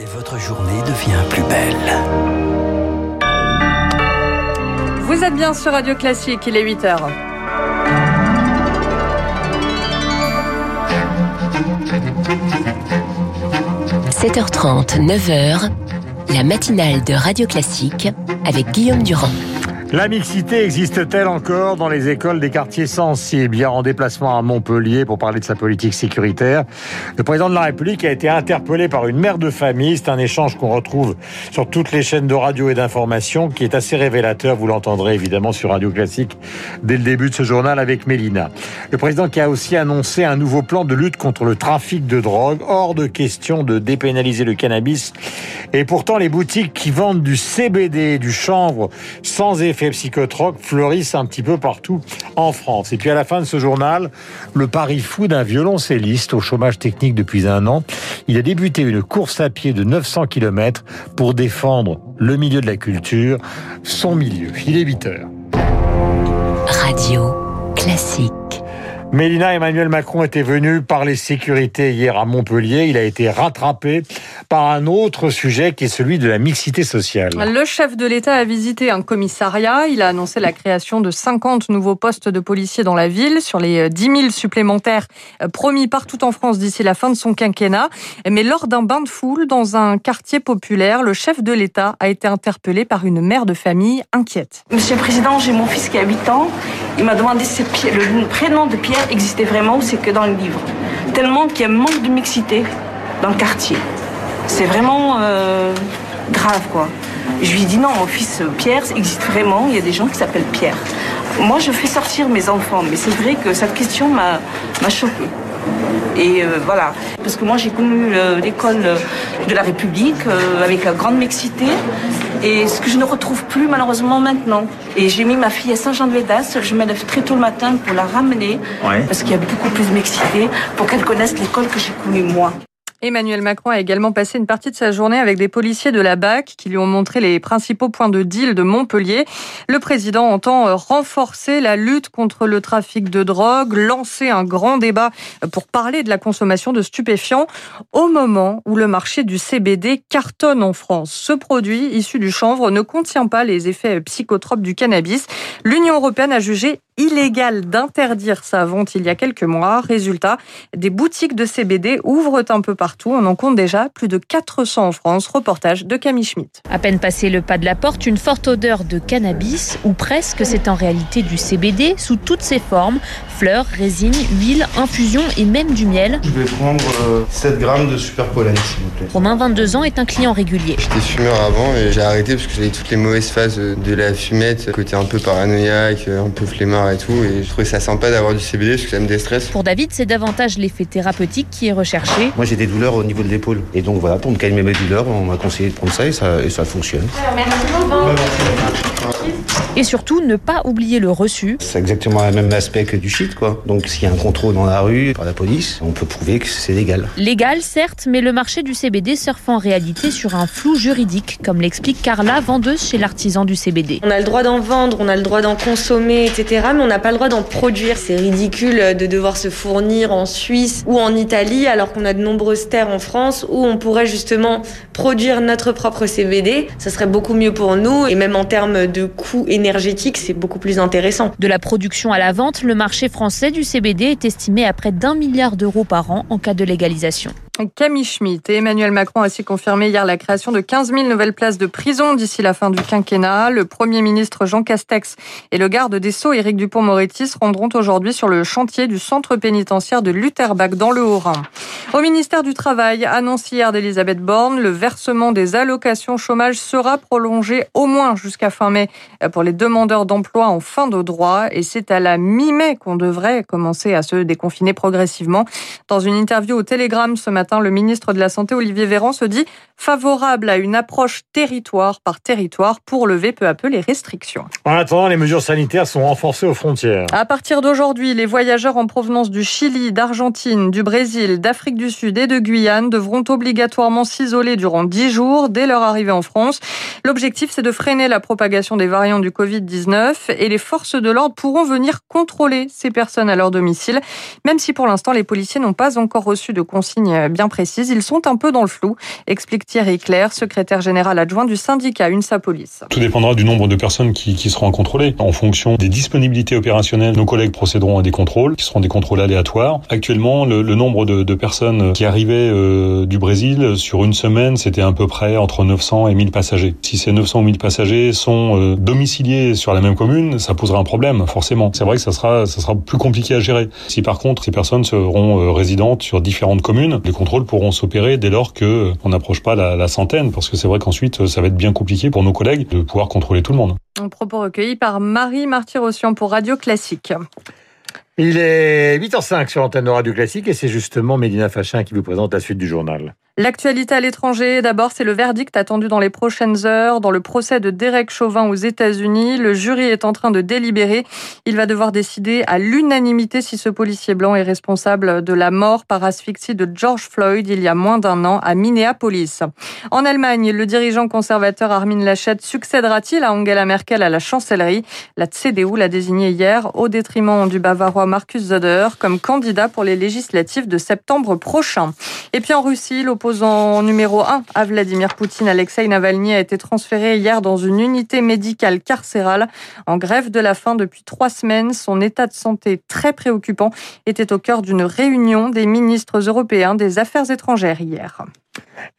Et votre journée devient plus belle. Vous êtes bien sur Radio Classique, il est 8h. – 7h30, 9h, la matinale de Radio Classique avec Guillaume Durand. La mixité existe-t-elle encore dans les écoles des quartiers sensibles? Hier en déplacement à Montpellier pour parler de sa politique sécuritaire, le président de la République a été interpellé par une mère de famille. C'est un échange qu'on retrouve sur toutes les chaînes de radio et d'information qui est assez révélateur. Vous l'entendrez évidemment sur Radio Classique dès le début de ce journal avec Mélina. Le président qui a aussi annoncé un nouveau plan de lutte contre le trafic de drogue. Hors de question de dépénaliser le cannabis. Et pourtant, les boutiques qui vendent du CBD, du chanvre sans effet psychotroques fleurissent un petit peu partout en France. Et puis à la fin de ce journal, le pari fou d'un violoncelliste au chômage technique depuis un an. Il a débuté une course à pied de 900 km pour défendre le milieu de la culture, son milieu. Il est 8 heures. Radio classique. Mélina Emmanuel Macron était venu parler sécurité hier à Montpellier. Il a été rattrapé par un autre sujet qui est celui de la mixité sociale. Le chef de l'État a visité un commissariat. Il a annoncé la création de 50 nouveaux postes de policiers dans la ville sur les 10 000 supplémentaires euh, promis partout en France d'ici la fin de son quinquennat. Mais lors d'un bain de foule dans un quartier populaire, le chef de l'État a été interpellé par une mère de famille inquiète. Monsieur le Président, j'ai mon fils qui a 8 ans. Il m'a demandé si le prénom de Pierre existait vraiment ou c'est que dans le livre. Tellement qu'il y a un manque de mixité dans le quartier. C'est vraiment euh, grave, quoi. Je lui ai dit non, mon fils Pierre existe vraiment, il y a des gens qui s'appellent Pierre. Moi, je fais sortir mes enfants, mais c'est vrai que cette question m'a choquée. Et euh, voilà, parce que moi j'ai connu l'école de la République euh, avec la grande mixité, et ce que je ne retrouve plus malheureusement maintenant. Et j'ai mis ma fille à Saint-Jean-de-Védas, je me lève très tôt le matin pour la ramener, parce qu'il y a beaucoup plus de mixité, pour qu'elle connaisse l'école que j'ai connue moi. Emmanuel Macron a également passé une partie de sa journée avec des policiers de la BAC qui lui ont montré les principaux points de deal de Montpellier. Le président entend euh, renforcer la lutte contre le trafic de drogue, lancer un grand débat pour parler de la consommation de stupéfiants au moment où le marché du CBD cartonne en France. Ce produit issu du chanvre ne contient pas les effets psychotropes du cannabis. L'Union européenne a jugé illégal d'interdire sa vente il y a quelques mois. Résultat, des boutiques de CBD ouvrent un peu partout. On en compte déjà plus de 400 en France. Reportage de Camille Schmitt. À peine passé le pas de la porte, une forte odeur de cannabis, ou presque, c'est en réalité du CBD sous toutes ses formes fleurs, résine, huile, infusion et même du miel. Je vais prendre 7 euh, grammes de super pollen, s'il vous plaît. Romain, 22 ans, est un client régulier. J'étais fumeur avant et j'ai arrêté parce que j'avais toutes les mauvaises phases de la fumette, côté un peu paranoïaque, un peu flemmard et tout. Et je trouvais ça sympa d'avoir du CBD parce que ça me déstresse. Pour David, c'est davantage l'effet thérapeutique qui est recherché. Moi, j'ai des douleurs au niveau de l'épaule. Et donc voilà, pour me calmer mes douleurs, on m'a conseillé de prendre ça et ça, et ça fonctionne. merci Et surtout, ne pas oublier le reçu. C'est exactement le même aspect que du shit, quoi. Donc s'il y a un contrôle dans la rue par la police, on peut prouver que c'est légal. Légal, certes, mais le marché du CBD surfe en réalité sur un flou juridique, comme l'explique Carla, vendeuse chez l'artisan du CBD. On a le droit d'en vendre, on a le droit d'en consommer, etc. Mais on n'a pas le droit d'en produire. C'est ridicule de devoir se fournir en Suisse ou en Italie alors qu'on a de nombreuses terres en France où on pourrait justement produire notre propre CBD. Ça serait beaucoup mieux pour nous et même en termes de coûts énergétiques, c'est beaucoup plus intéressant. De la production à la vente, le marché français du CBD est estimé à près d'un milliard d'euros par an en cas de légalisation. Camille Schmitt et Emmanuel Macron a aussi confirmé hier la création de 15 000 nouvelles places de prison d'ici la fin du quinquennat. Le Premier ministre Jean Castex et le garde des Sceaux Éric Dupont-Moretti se rendront aujourd'hui sur le chantier du centre pénitentiaire de Lutterbach dans le Haut-Rhin. Au ministère du Travail, annonce hier d'Elisabeth Borne, le versement des allocations chômage sera prolongé au moins jusqu'à fin mai pour les demandeurs d'emploi en fin de droit et c'est à la mi-mai qu'on devrait commencer à se déconfiner progressivement. Dans une interview au Télégramme ce matin, le ministre de la Santé, Olivier Véran, se dit favorable à une approche territoire par territoire pour lever peu à peu les restrictions. En attendant, les mesures sanitaires sont renforcées aux frontières. À partir d'aujourd'hui, les voyageurs en provenance du Chili, d'Argentine, du Brésil, d'Afrique du Sud et de Guyane devront obligatoirement s'isoler durant 10 jours dès leur arrivée en France. L'objectif, c'est de freiner la propagation des variants du Covid-19 et les forces de l'ordre pourront venir contrôler ces personnes à leur domicile, même si pour l'instant les policiers n'ont pas encore reçu de consignes bien précise. Ils sont un peu dans le flou, explique Thierry Claire, secrétaire général adjoint du syndicat UNSA Police. Tout dépendra du nombre de personnes qui, qui seront contrôlées. En fonction des disponibilités opérationnelles, nos collègues procéderont à des contrôles, qui seront des contrôles aléatoires. Actuellement, le, nombre de, personnes qui arrivaient euh, du Brésil sur une semaine, c'était à peu près entre 900 et 1000 passagers. Si ces 900 ou 1000 passagers sont euh, domiciliés sur la même commune, ça posera un problème, forcément. C'est vrai que ça sera, ça sera plus compliqué à gérer. Si par contre, ces personnes seront euh, résidentes sur différentes communes, les contrôles pourront s'opérer dès lors que euh, on n'approche pas la, la centaine, parce que c'est vrai qu'ensuite, ça va être bien compliqué pour nos collègues de pouvoir contrôler tout le monde. Un propos recueilli par Marie Martyrossian pour Radio Classique. Il est 8h05 sur l'antenne de Radio Classique et c'est justement Mélina Fachin qui vous présente la suite du journal. L'actualité à l'étranger, d'abord, c'est le verdict attendu dans les prochaines heures dans le procès de Derek Chauvin aux États-Unis. Le jury est en train de délibérer. Il va devoir décider à l'unanimité si ce policier blanc est responsable de la mort par asphyxie de George Floyd il y a moins d'un an à Minneapolis. En Allemagne, le dirigeant conservateur Armin Laschet succédera-t-il à Angela Merkel à la chancellerie? La CDU l'a désigné hier au détriment du bavarois Markus Söder comme candidat pour les législatives de septembre prochain. Et puis en Russie, l'opposant numéro 1 à Vladimir Poutine, Alexei Navalny, a été transféré hier dans une unité médicale carcérale en grève de la faim depuis trois semaines. Son état de santé très préoccupant était au cœur d'une réunion des ministres européens des Affaires étrangères hier.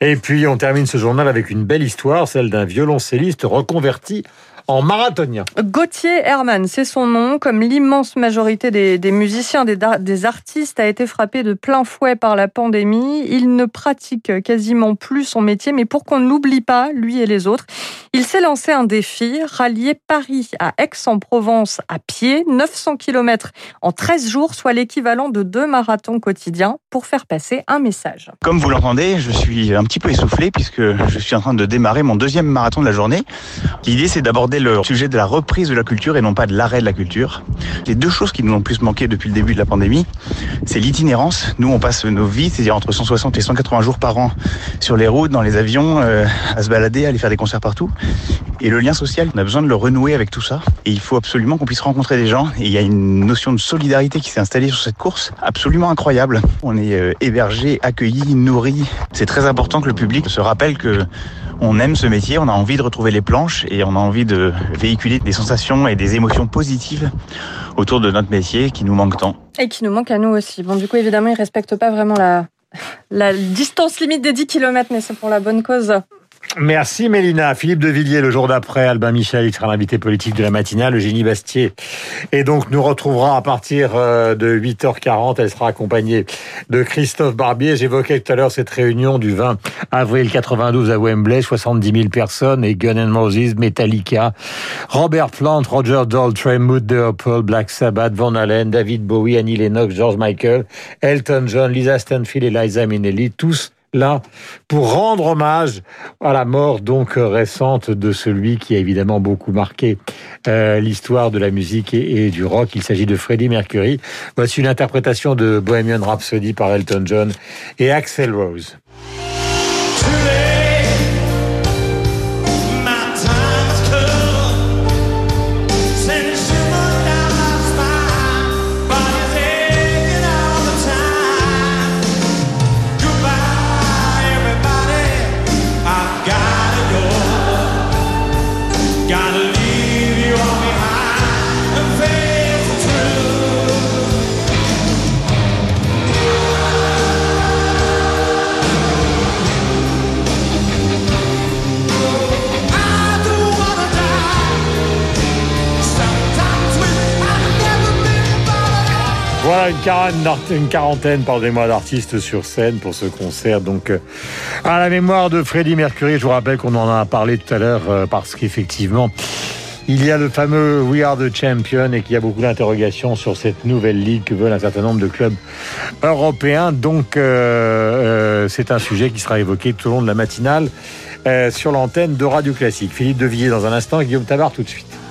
Et puis on termine ce journal avec une belle histoire, celle d'un violoncelliste reconverti en marathonien. Gauthier Herman, c'est son nom. Comme l'immense majorité des, des musiciens, des, des, artistes, a été frappé de plein fouet par la pandémie. Il ne pratique quasiment plus son métier, mais pour qu'on ne l'oublie pas, lui et les autres, il s'est lancé un défi, rallier Paris à Aix-en-Provence à pied, 900 km en 13 jours, soit l'équivalent de deux marathons quotidiens, pour faire passer un message. Comme vous l'entendez, je suis un petit peu essoufflé puisque je suis en train de démarrer mon deuxième marathon de la journée. L'idée, c'est d'aborder le sujet de la reprise de la culture et non pas de l'arrêt de la culture. Les deux choses qui nous ont le plus manqué depuis le début de la pandémie, c'est l'itinérance. Nous, on passe nos vies, c'est-à-dire entre 160 et 180 jours par an sur les routes, dans les avions, euh, à se balader, à aller faire des concerts partout. Et le lien social, on a besoin de le renouer avec tout ça. Et il faut absolument qu'on puisse rencontrer des gens. Et il y a une notion de solidarité qui s'est installée sur cette course, absolument incroyable. On est euh, hébergé, accueilli, nourri. C'est très important que le public se rappelle que on aime ce métier, on a envie de retrouver les planches et on a envie de véhiculer des sensations et des émotions positives autour de notre métier qui nous manque tant. Et qui nous manque à nous aussi. Bon, du coup, évidemment, ils respectent pas vraiment la, la distance limite des 10 km, mais c'est pour la bonne cause. Merci Mélina. Philippe de Villiers, le jour d'après, Albin Michel, il sera l'invité politique de la matinale, Eugénie Bastier. Et donc, nous retrouverons à partir euh, de 8h40. Elle sera accompagnée de Christophe Barbier. J'évoquais tout à l'heure cette réunion du 20 avril 92 à Wembley. 70 000 personnes et Gun N' Roses, Metallica, Robert Plant, Roger Daltrey, Mood Purple, Black Sabbath, Van Halen, David Bowie, Annie Lennox, George Michael, Elton John, Lisa Stanfield et Liza Minnelli. Tous là pour rendre hommage à la mort donc récente de celui qui a évidemment beaucoup marqué euh, l'histoire de la musique et, du rock. Il s'agit de Freddie Mercury. Voici une interprétation de Bohemian Rhapsody par Elton John et Axel Rose. Voilà une quarantaine, une quarantaine d'artistes sur scène pour ce concert. Donc, euh, à la mémoire de Freddie Mercury, je vous rappelle qu'on en a parlé tout à l'heure euh, parce qu'effectivement, il y a le fameux We Are the Champion et qu'il y a beaucoup d'interrogations sur cette nouvelle ligue que veulent un certain nombre de clubs européens. Donc, euh, c'est un sujet qui sera évoqué tout au long de la matinale sur l'antenne de Radio Classique. Philippe Devilliers dans un instant et Guillaume Tabar tout de suite.